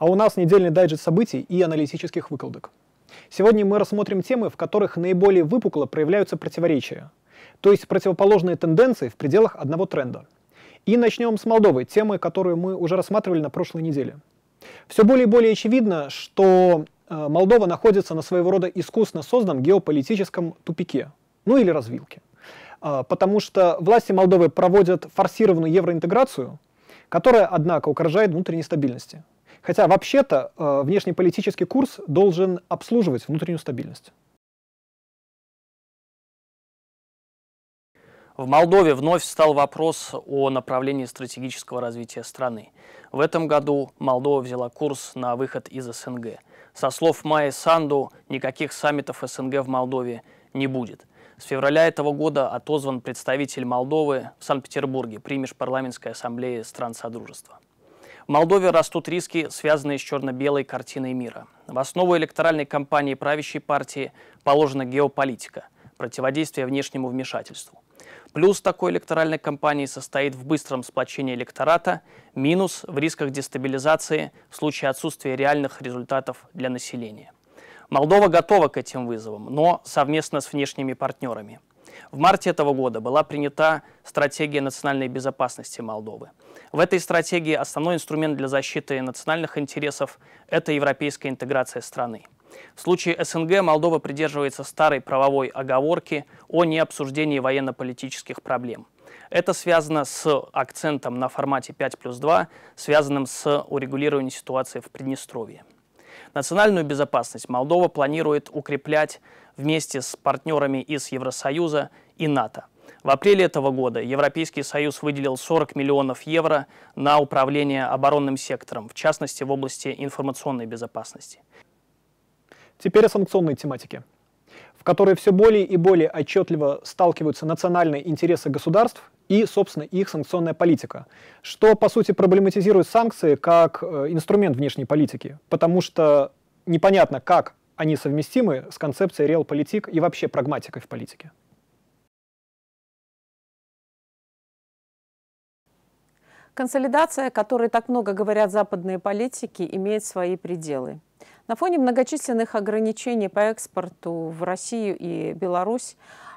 А у нас недельный дайджест событий и аналитических выкладок. Сегодня мы рассмотрим темы, в которых наиболее выпукло проявляются противоречия, то есть противоположные тенденции в пределах одного тренда. И начнем с Молдовы, темы, которую мы уже рассматривали на прошлой неделе. Все более и более очевидно, что э, Молдова находится на своего рода искусно созданном геополитическом тупике, ну или развилке. А, потому что власти Молдовы проводят форсированную евроинтеграцию, которая, однако, угрожает внутренней стабильности. Хотя вообще-то э, внешнеполитический курс должен обслуживать внутреннюю стабильность. В Молдове вновь встал вопрос о направлении стратегического развития страны. В этом году Молдова взяла курс на выход из СНГ. Со слов Майи Санду, никаких саммитов СНГ в Молдове не будет. С февраля этого года отозван представитель Молдовы в Санкт-Петербурге при Межпарламентской ассамблее стран Содружества. Молдове растут риски, связанные с черно-белой картиной мира. В основу электоральной кампании правящей партии положена геополитика, противодействие внешнему вмешательству. Плюс такой электоральной кампании состоит в быстром сплочении электората, минус в рисках дестабилизации в случае отсутствия реальных результатов для населения. Молдова готова к этим вызовам, но совместно с внешними партнерами – в марте этого года была принята стратегия национальной безопасности Молдовы. В этой стратегии основной инструмент для защиты национальных интересов – это европейская интеграция страны. В случае СНГ Молдова придерживается старой правовой оговорки о необсуждении военно-политических проблем. Это связано с акцентом на формате 5 плюс 2, связанным с урегулированием ситуации в Приднестровье. Национальную безопасность Молдова планирует укреплять вместе с партнерами из Евросоюза и НАТО. В апреле этого года Европейский Союз выделил 40 миллионов евро на управление оборонным сектором, в частности в области информационной безопасности. Теперь о санкционной тематике, в которой все более и более отчетливо сталкиваются национальные интересы государств и, собственно, их санкционная политика, что, по сути, проблематизирует санкции как э, инструмент внешней политики, потому что непонятно, как они совместимы с концепцией реал-политик и вообще прагматикой в политике. Консолидация, о которой так много говорят западные политики, имеет свои пределы. На фоне многочисленных ограничений по экспорту в Россию и Беларусь,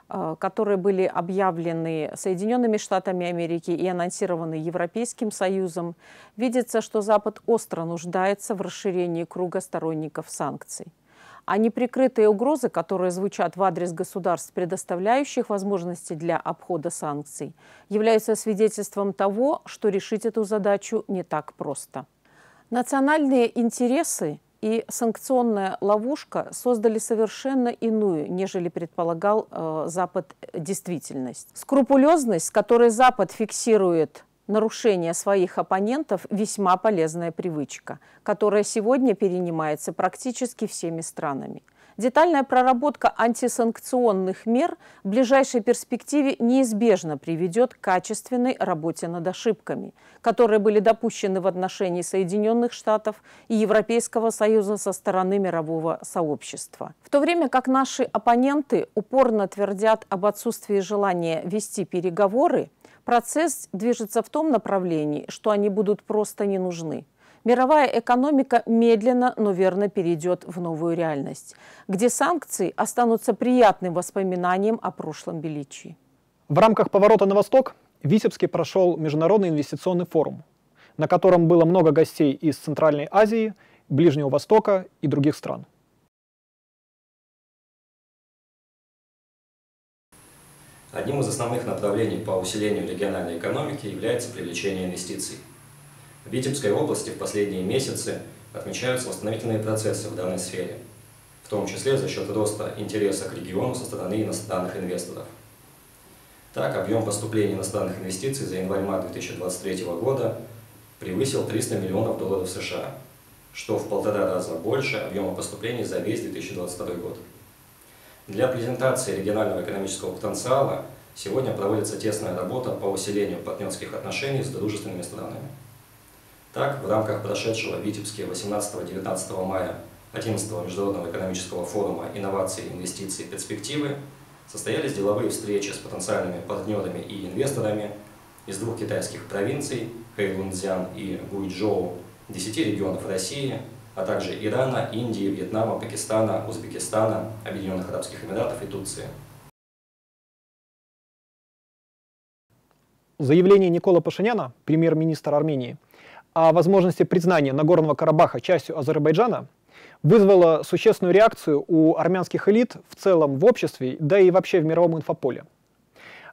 э, которые были объявлены Соединенными Штатами Америки и анонсированы Европейским Союзом, видится, что Запад остро нуждается в расширении круга сторонников санкций а неприкрытые угрозы, которые звучат в адрес государств, предоставляющих возможности для обхода санкций, являются свидетельством того, что решить эту задачу не так просто. Национальные интересы и санкционная ловушка создали совершенно иную, нежели предполагал э, Запад, действительность. Скрупулезность, с которой Запад фиксирует нарушение своих оппонентов – весьма полезная привычка, которая сегодня перенимается практически всеми странами. Детальная проработка антисанкционных мер в ближайшей перспективе неизбежно приведет к качественной работе над ошибками, которые были допущены в отношении Соединенных Штатов и Европейского Союза со стороны мирового сообщества. В то время как наши оппоненты упорно твердят об отсутствии желания вести переговоры, Процесс движется в том направлении, что они будут просто не нужны. Мировая экономика медленно, но верно перейдет в новую реальность, где санкции останутся приятным воспоминанием о прошлом величии. В рамках поворота на восток в Витебске прошел Международный инвестиционный форум, на котором было много гостей из Центральной Азии, Ближнего Востока и других стран. Одним из основных направлений по усилению региональной экономики является привлечение инвестиций. В Витебской области в последние месяцы отмечаются восстановительные процессы в данной сфере, в том числе за счет роста интереса к региону со стороны иностранных инвесторов. Так, объем поступлений иностранных инвестиций за январь-март 2023 года превысил 300 миллионов долларов США, что в полтора раза больше объема поступлений за весь 2022 год. Для презентации регионального экономического потенциала сегодня проводится тесная работа по усилению партнерских отношений с дружественными странами. Так, в рамках прошедшего в Витебске 18-19 мая 11 Международного экономического форума «Инновации, инвестиции, перспективы» состоялись деловые встречи с потенциальными партнерами и инвесторами из двух китайских провинций – Хэйлунцзян и Гуйчжоу, 10 регионов России, а также Ирана, Индии, Вьетнама, Пакистана, Узбекистана, Объединенных Арабских Эмиратов и Турции. Заявление Никола Пашиняна, премьер-министра Армении, о возможности признания Нагорного Карабаха частью Азербайджана вызвало существенную реакцию у армянских элит в целом в обществе, да и вообще в мировом инфополе.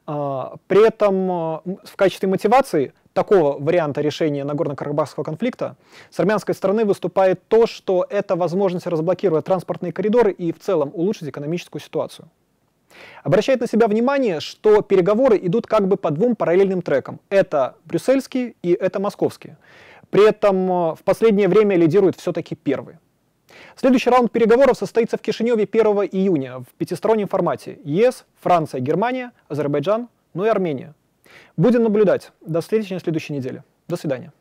А, при этом а, в качестве мотивации такого варианта решения Нагорно-Карабахского конфликта с армянской стороны выступает то, что это возможность разблокировать транспортные коридоры и в целом улучшить экономическую ситуацию. Обращает на себя внимание, что переговоры идут как бы по двум параллельным трекам. Это брюссельские и это московские. При этом а, в последнее время лидирует все-таки первый. Следующий раунд переговоров состоится в Кишиневе 1 июня в пятистороннем формате. ЕС, Франция, Германия, Азербайджан, ну и Армения. Будем наблюдать. До встречи на следующей неделе. До свидания.